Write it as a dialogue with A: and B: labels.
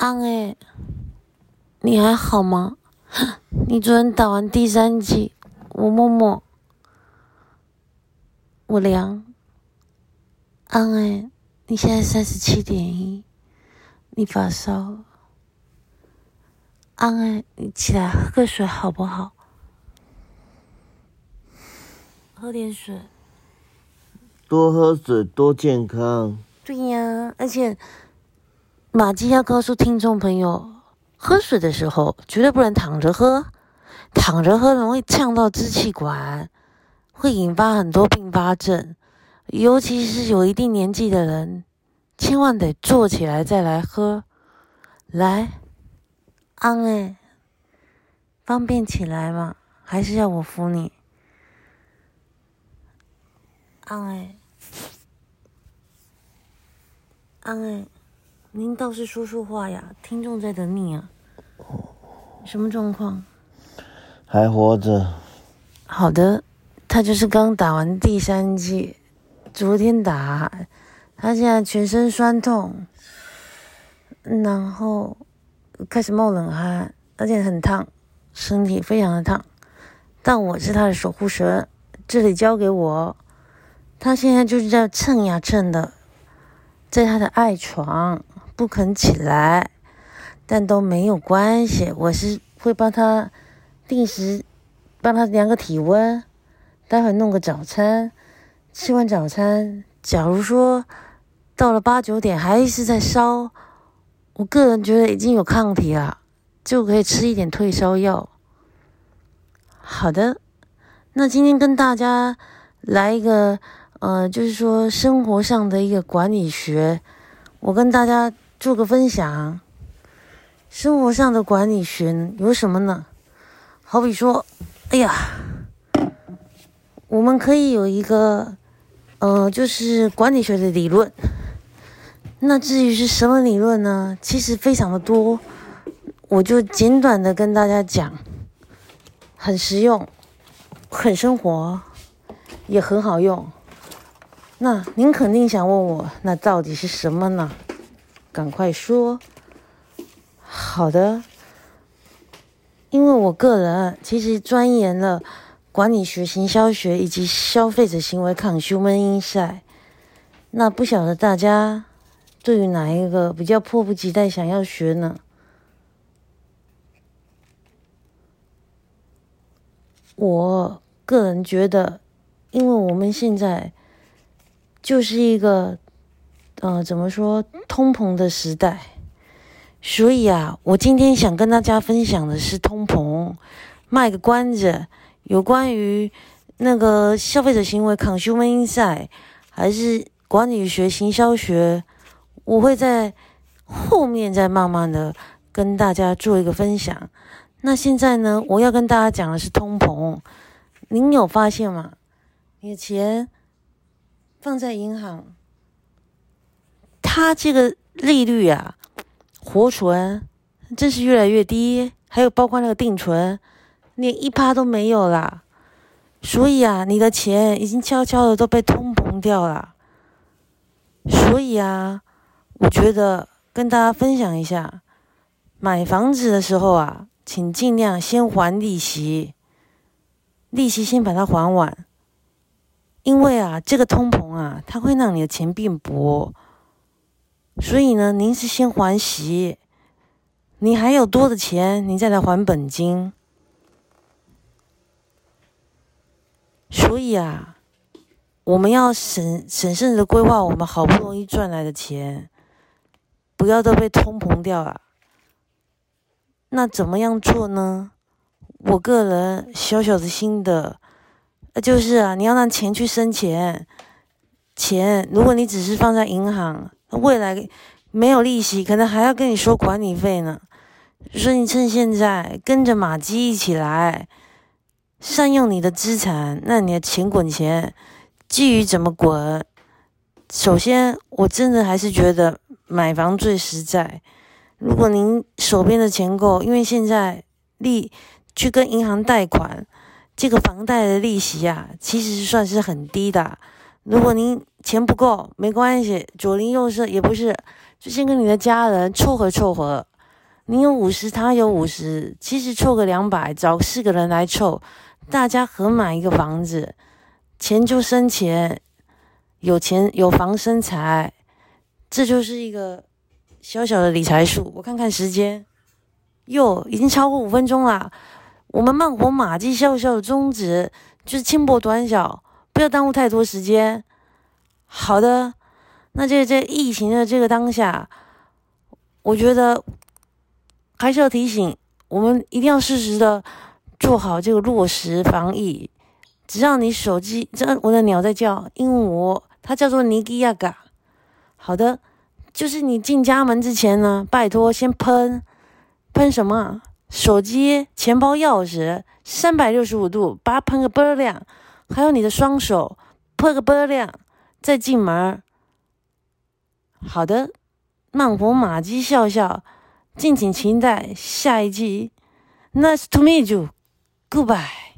A: 安哎，你还好吗？你昨天打完第三剂，我默默，我凉，安哎，你现在三十七点一，你发烧，安哎，你起来喝个水好不好？喝点水，
B: 多喝水多健康。
A: 对呀，而且马基要告诉听众朋友，喝水的时候绝对不能躺着喝，躺着喝容易呛到支气管，会引发很多并发症，尤其是有一定年纪的人，千万得坐起来再来喝。来，安哎，方便起来吗？还是要我扶你？安哎。安哎，您倒是说说话呀！听众在等你啊。什么状况？
B: 还活着。
A: 好的，他就是刚打完第三剂，昨天打，他现在全身酸痛，然后开始冒冷汗，而且很烫，身体非常的烫。但我是他的守护神，这里交给我。他现在就是在蹭呀蹭的。在他的爱床不肯起来，但都没有关系。我是会帮他定时帮他量个体温，待会弄个早餐。吃完早餐，假如说到了八九点还是在烧，我个人觉得已经有抗体了，就可以吃一点退烧药。好的，那今天跟大家来一个。呃，就是说生活上的一个管理学，我跟大家做个分享。生活上的管理学有什么呢？好比说，哎呀，我们可以有一个，呃，就是管理学的理论。那至于是什么理论呢？其实非常的多，我就简短的跟大家讲，很实用，很生活，也很好用。那您肯定想问我，那到底是什么呢？赶快说。好的，因为我个人其实钻研了管理学、行销学以及消费者行为 （consumer insight）。那不晓得大家对于哪一个比较迫不及待想要学呢？我个人觉得，因为我们现在。就是一个，呃，怎么说通膨的时代，所以啊，我今天想跟大家分享的是通膨，卖个关子，有关于那个消费者行为 （consumer insight） 还是管理学、行销学，我会在后面再慢慢的跟大家做一个分享。那现在呢，我要跟大家讲的是通膨，您有发现吗？以前。放在银行，它这个利率啊，活存真是越来越低，还有包括那个定存，连一趴都没有啦。所以啊，你的钱已经悄悄的都被通膨掉了。所以啊，我觉得跟大家分享一下，买房子的时候啊，请尽量先还利息，利息先把它还完。因为啊，这个通膨啊，它会让你的钱变薄，所以呢，您是先还息，你还有多的钱，你再来还本金。所以啊，我们要审审慎的规划我们好不容易赚来的钱，不要都被通膨掉了。那怎么样做呢？我个人小小的心得。就是啊，你要让钱去生钱，钱如果你只是放在银行，未来没有利息，可能还要跟你收管理费呢。所以你趁现在跟着马基一起来，善用你的资产，那你的钱滚钱。至于怎么滚，首先我真的还是觉得买房最实在。如果您手边的钱够，因为现在利去跟银行贷款。这个房贷的利息啊，其实算是很低的。如果您钱不够，没关系，左邻右舍也不是，就先跟你的家人凑合凑合。你有五十，他有五十，其实凑个两百，找四个人来凑，大家合买一个房子，钱就生钱，有钱有房生财，这就是一个小小的理财术。我看看时间，哟，已经超过五分钟了。我们慢活马迹笑笑的宗旨就是轻薄短小。不要耽误太多时间。好的，那这在疫情的这个当下，我觉得还是要提醒我们一定要适时的做好这个落实防疫。只要你手机，这我的鸟在叫，鹦鹉它叫做尼基亚嘎。好的，就是你进家门之前呢，拜托先喷喷什么？手机、钱包、钥匙，三百六十五度把它喷个倍儿亮。还有你的双手，破个波亮，再进门。好的，浪红马姬笑笑，敬请期待下一季。Nice to meet you. Goodbye.